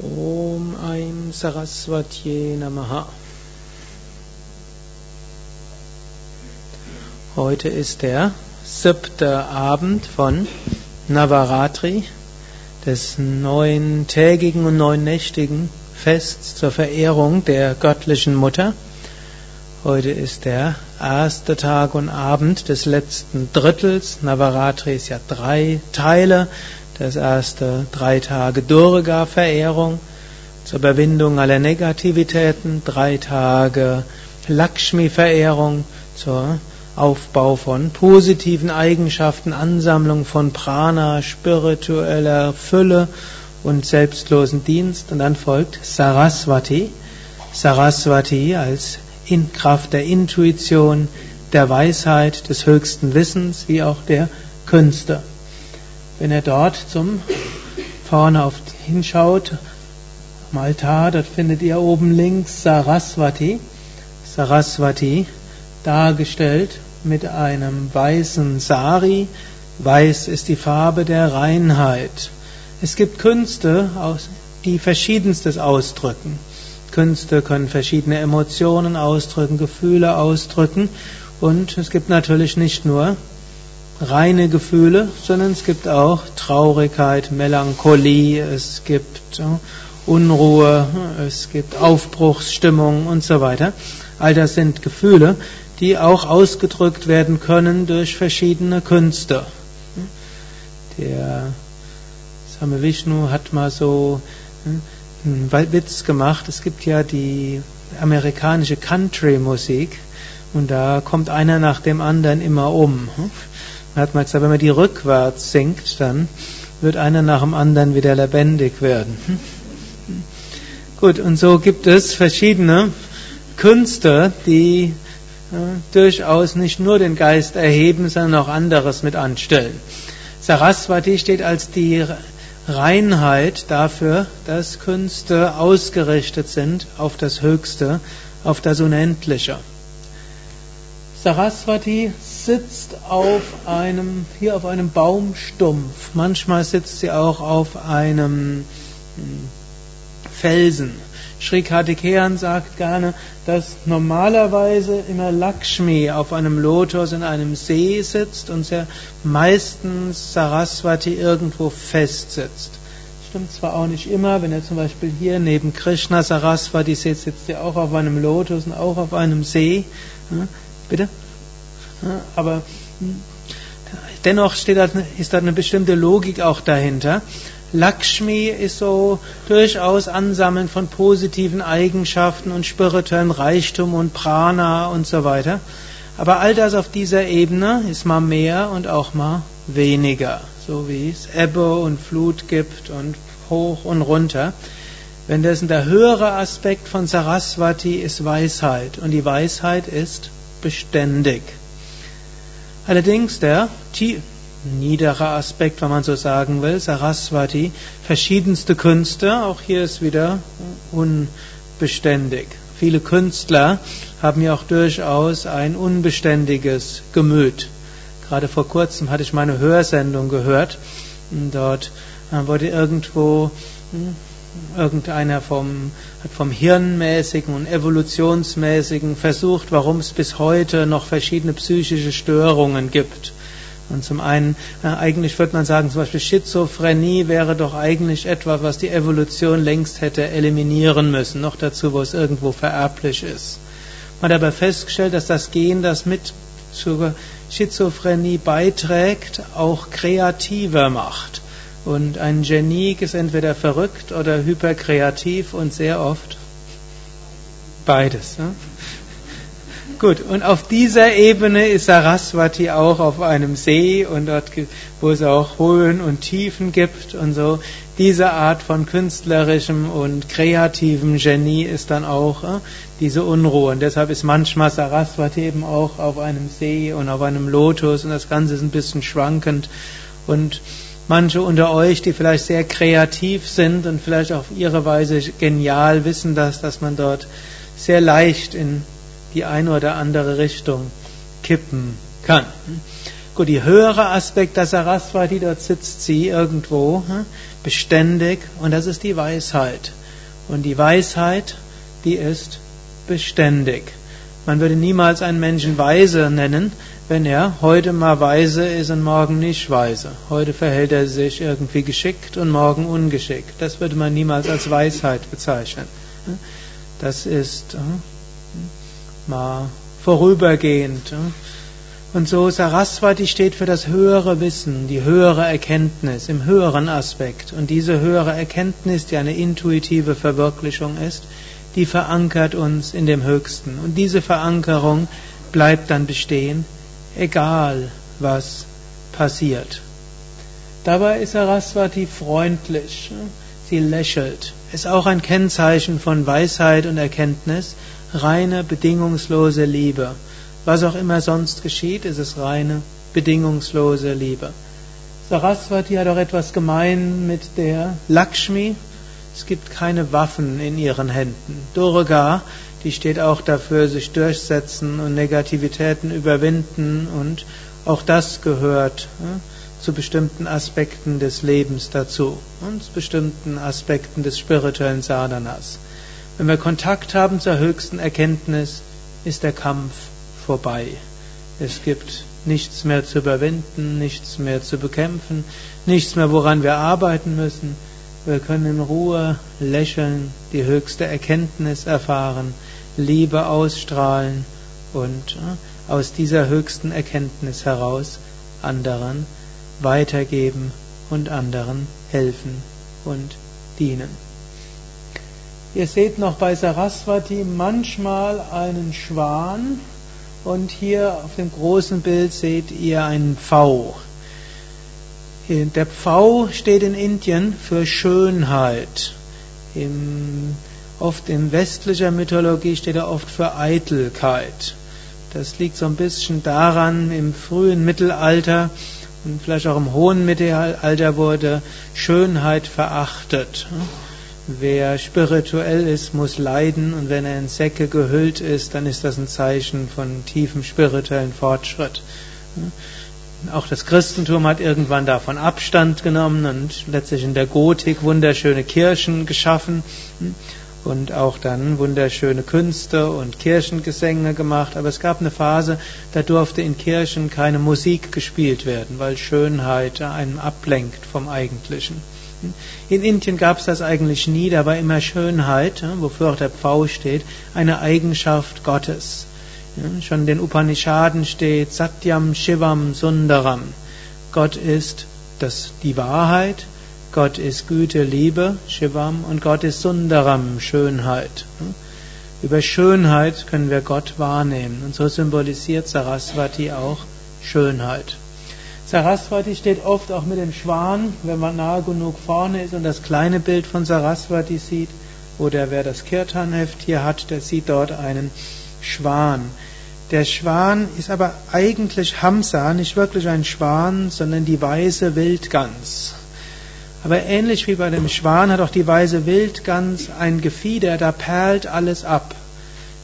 Om Aim Saraswatye Namaha. Heute ist der siebte Abend von Navaratri, des neuntägigen und neunnächtigen Fests zur Verehrung der göttlichen Mutter. Heute ist der erste Tag und Abend des letzten Drittels. Navaratri ist ja drei Teile. Das erste drei Tage Durga-Verehrung zur Überwindung aller Negativitäten, drei Tage Lakshmi-Verehrung zur Aufbau von positiven Eigenschaften, Ansammlung von Prana, spiritueller Fülle und selbstlosen Dienst. Und dann folgt Saraswati. Saraswati als in Kraft der Intuition, der Weisheit, des höchsten Wissens, wie auch der Künste. Wenn er dort zum vorne auf hinschaut, am Altar, dort findet ihr oben links Saraswati. Saraswati dargestellt mit einem weißen Sari. Weiß ist die Farbe der Reinheit. Es gibt Künste, die verschiedenstes ausdrücken. Künste können verschiedene Emotionen ausdrücken, Gefühle ausdrücken. Und es gibt natürlich nicht nur reine Gefühle, sondern es gibt auch Traurigkeit, Melancholie, es gibt Unruhe, es gibt Aufbruchsstimmung und so weiter. All das sind Gefühle, die auch ausgedrückt werden können durch verschiedene Künste. Der Same Vishnu hat mal so einen Witz gemacht. Es gibt ja die amerikanische Country-Musik und da kommt einer nach dem anderen immer um. Man hat mal gesagt, wenn man die rückwärts singt, dann wird einer nach dem anderen wieder lebendig werden. Gut, und so gibt es verschiedene Künste, die äh, durchaus nicht nur den Geist erheben, sondern auch anderes mit anstellen. Saraswati steht als die Reinheit dafür, dass Künste ausgerichtet sind auf das Höchste, auf das Unendliche. Saraswati sitzt auf einem, hier auf einem Baumstumpf. Manchmal sitzt sie auch auf einem hm, Felsen. Sri Kartikeyan sagt gerne, dass normalerweise immer Lakshmi auf einem Lotus in einem See sitzt und sehr meistens Saraswati irgendwo fest sitzt. Stimmt zwar auch nicht immer, wenn er zum Beispiel hier neben Krishna Saraswati sitzt, sitzt er auch auf einem Lotus und auch auf einem See. Bitte? Aber dennoch steht da, ist da eine bestimmte Logik auch dahinter. Lakshmi ist so durchaus Ansammeln von positiven Eigenschaften und spirituellem Reichtum und Prana und so weiter. Aber all das auf dieser Ebene ist mal mehr und auch mal weniger. So wie es Ebbe und Flut gibt und hoch und runter. Wenn das der höhere Aspekt von Saraswati ist Weisheit und die Weisheit ist beständig. Allerdings der niedere Aspekt, wenn man so sagen will, Saraswati, verschiedenste Künste, auch hier ist wieder unbeständig. Viele Künstler haben ja auch durchaus ein unbeständiges Gemüt. Gerade vor kurzem hatte ich meine Hörsendung gehört. Dort äh, wurde irgendwo hm, irgendeiner vom, hat vom Hirnmäßigen und Evolutionsmäßigen versucht, warum es bis heute noch verschiedene psychische Störungen gibt. Und zum einen, äh, eigentlich würde man sagen, zum Beispiel Schizophrenie wäre doch eigentlich etwas, was die Evolution längst hätte eliminieren müssen, noch dazu, wo es irgendwo vererblich ist. Man hat aber festgestellt, dass das Gen, das mit zur Schizophrenie beiträgt, auch kreativer macht. Und ein Genie ist entweder verrückt oder hyperkreativ und sehr oft beides. Ne? Gut, und auf dieser Ebene ist Saraswati auch auf einem See und dort, wo es auch Höhen und Tiefen gibt und so. Diese Art von künstlerischem und kreativem Genie ist dann auch äh, diese Unruhe. Und deshalb ist manchmal Saraswati eben auch auf einem See und auf einem Lotus und das Ganze ist ein bisschen schwankend. Und manche unter euch, die vielleicht sehr kreativ sind und vielleicht auf ihre Weise genial wissen das, dass man dort sehr leicht in die eine oder andere Richtung kippen kann. Gut, die höhere Aspekt der Saraswati, dort sitzt sie irgendwo, hm, beständig, und das ist die Weisheit. Und die Weisheit, die ist beständig. Man würde niemals einen Menschen weise nennen, wenn er heute mal weise ist und morgen nicht weise. Heute verhält er sich irgendwie geschickt und morgen ungeschickt. Das würde man niemals als Weisheit bezeichnen. Das ist äh, mal vorübergehend. Äh. Und so Saraswati steht für das höhere Wissen, die höhere Erkenntnis im höheren Aspekt. Und diese höhere Erkenntnis, die eine intuitive Verwirklichung ist, die verankert uns in dem Höchsten. Und diese Verankerung bleibt dann bestehen, egal was passiert. Dabei ist Saraswati freundlich. Sie lächelt. Ist auch ein Kennzeichen von Weisheit und Erkenntnis, reine, bedingungslose Liebe. Was auch immer sonst geschieht, ist es reine, bedingungslose Liebe. Saraswati hat auch etwas gemein mit der Lakshmi. Es gibt keine Waffen in ihren Händen. Durga, die steht auch dafür, sich durchsetzen und Negativitäten überwinden und auch das gehört. Zu bestimmten Aspekten des Lebens dazu und zu bestimmten Aspekten des spirituellen Sadhanas. Wenn wir Kontakt haben zur höchsten Erkenntnis, ist der Kampf vorbei. Es gibt nichts mehr zu überwinden, nichts mehr zu bekämpfen, nichts mehr, woran wir arbeiten müssen. Wir können in Ruhe lächeln, die höchste Erkenntnis erfahren, Liebe ausstrahlen und äh, aus dieser höchsten Erkenntnis heraus anderen weitergeben und anderen helfen und dienen. Ihr seht noch bei Saraswati manchmal einen Schwan und hier auf dem großen Bild seht ihr einen Pfau. Der Pfau steht in Indien für Schönheit. Im, oft in westlicher Mythologie steht er oft für Eitelkeit. Das liegt so ein bisschen daran, im frühen Mittelalter und vielleicht auch im hohen Mittelalter wurde Schönheit verachtet. Wer spirituell ist, muss leiden und wenn er in Säcke gehüllt ist, dann ist das ein Zeichen von tiefem spirituellen Fortschritt. Auch das Christentum hat irgendwann davon Abstand genommen und letztlich in der Gotik wunderschöne Kirchen geschaffen und auch dann wunderschöne Künste und Kirchengesänge gemacht. Aber es gab eine Phase, da durfte in Kirchen keine Musik gespielt werden, weil Schönheit einem ablenkt vom Eigentlichen. In Indien gab es das eigentlich nie, da war immer Schönheit, wofür auch der Pfau steht, eine Eigenschaft Gottes. Schon in den Upanishaden steht Satyam Shivam Sundaram. Gott ist das, die Wahrheit, Gott ist Güte, Liebe, Shivam, und Gott ist Sundaram, Schönheit. Über Schönheit können wir Gott wahrnehmen. Und so symbolisiert Saraswati auch Schönheit. Saraswati steht oft auch mit dem Schwan, wenn man nahe genug vorne ist und das kleine Bild von Saraswati sieht. Oder wer das Kirtanheft hier hat, der sieht dort einen Schwan. Der Schwan ist aber eigentlich Hamsa, nicht wirklich ein Schwan, sondern die weiße Wildgans. Aber ähnlich wie bei dem Schwan hat auch die weiße Wildgans ein Gefieder, da perlt alles ab.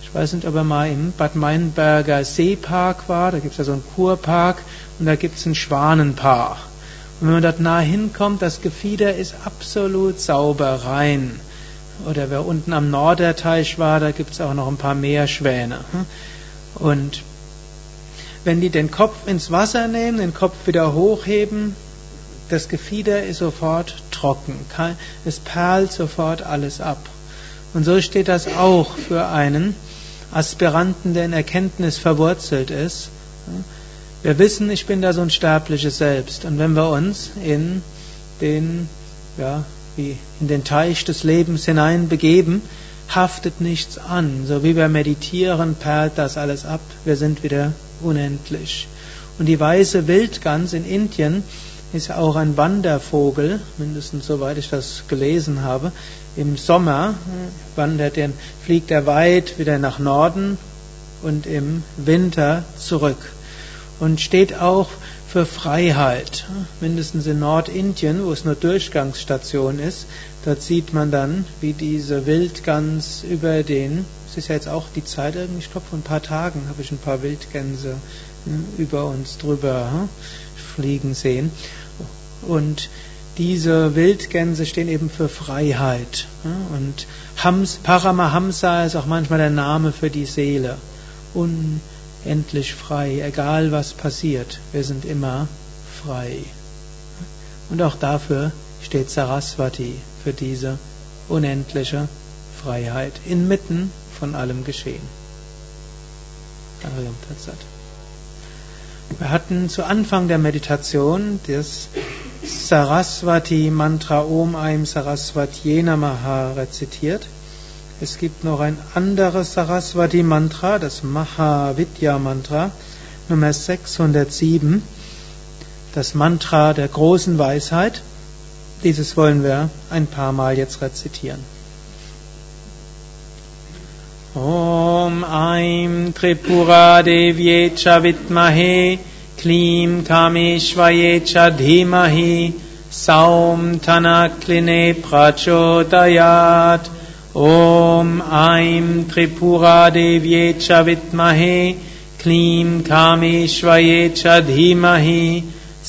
Ich weiß nicht, ob er mal im Bad Meinberger Seepark war, da gibt es ja so einen Kurpark und da gibt es ein Schwanenpaar. Und wenn man dort nah hinkommt, das Gefieder ist absolut sauber, rein. Oder wer unten am Norderteich war, da gibt es auch noch ein paar Meerschwäne. Und wenn die den Kopf ins Wasser nehmen, den Kopf wieder hochheben, das Gefieder ist sofort trocken. Es perlt sofort alles ab. Und so steht das auch für einen Aspiranten, der in Erkenntnis verwurzelt ist. Wir wissen, ich bin da so ein sterbliches Selbst. Und wenn wir uns in den, ja, wie in den Teich des Lebens hinein begeben, haftet nichts an. So wie wir meditieren, perlt das alles ab. Wir sind wieder unendlich. Und die weiße Wildgans in Indien ist ja auch ein Wandervogel, mindestens soweit ich das gelesen habe. Im Sommer wandert er, fliegt er weit wieder nach Norden und im Winter zurück. Und steht auch für Freiheit. Mindestens in Nordindien, wo es nur Durchgangsstation ist, dort sieht man dann, wie diese Wildgans über den, es ist ja jetzt auch die Zeit, ich glaube vor ein paar Tagen habe ich ein paar Wildgänse über uns drüber hm, fliegen sehen. Und diese Wildgänse stehen eben für Freiheit. Und Hams, Paramahamsa ist auch manchmal der Name für die Seele. Unendlich frei, egal was passiert. Wir sind immer frei. Und auch dafür steht Saraswati, für diese unendliche Freiheit, inmitten von allem Geschehen. Wir hatten zu Anfang der Meditation das Saraswati Mantra Om Aim Saraswati Namaha rezitiert. Es gibt noch ein anderes Saraswati Mantra, das Mahavidya Mantra, Nummer 607, das Mantra der großen Weisheit. Dieses wollen wir ein paar Mal jetzt rezitieren. Om Aim Tripura Devyecha Vitmahe Klim Kameshvayecha Dhimahi Saum ॐ ऐं त्रिपुरादेव्ये च विद्महे क्लीं कामेश्वये च धीमहि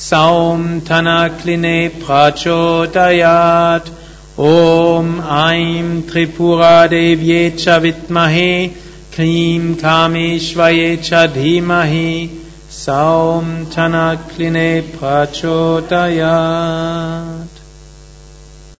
सौं धनक्लिने प्रचोदयात् ॐ ऐं त्रिपुरादेव्ये च विद्महे क्लीं कामेश्वये च धीमहि सौं धनक्लिने प्रचोदयात्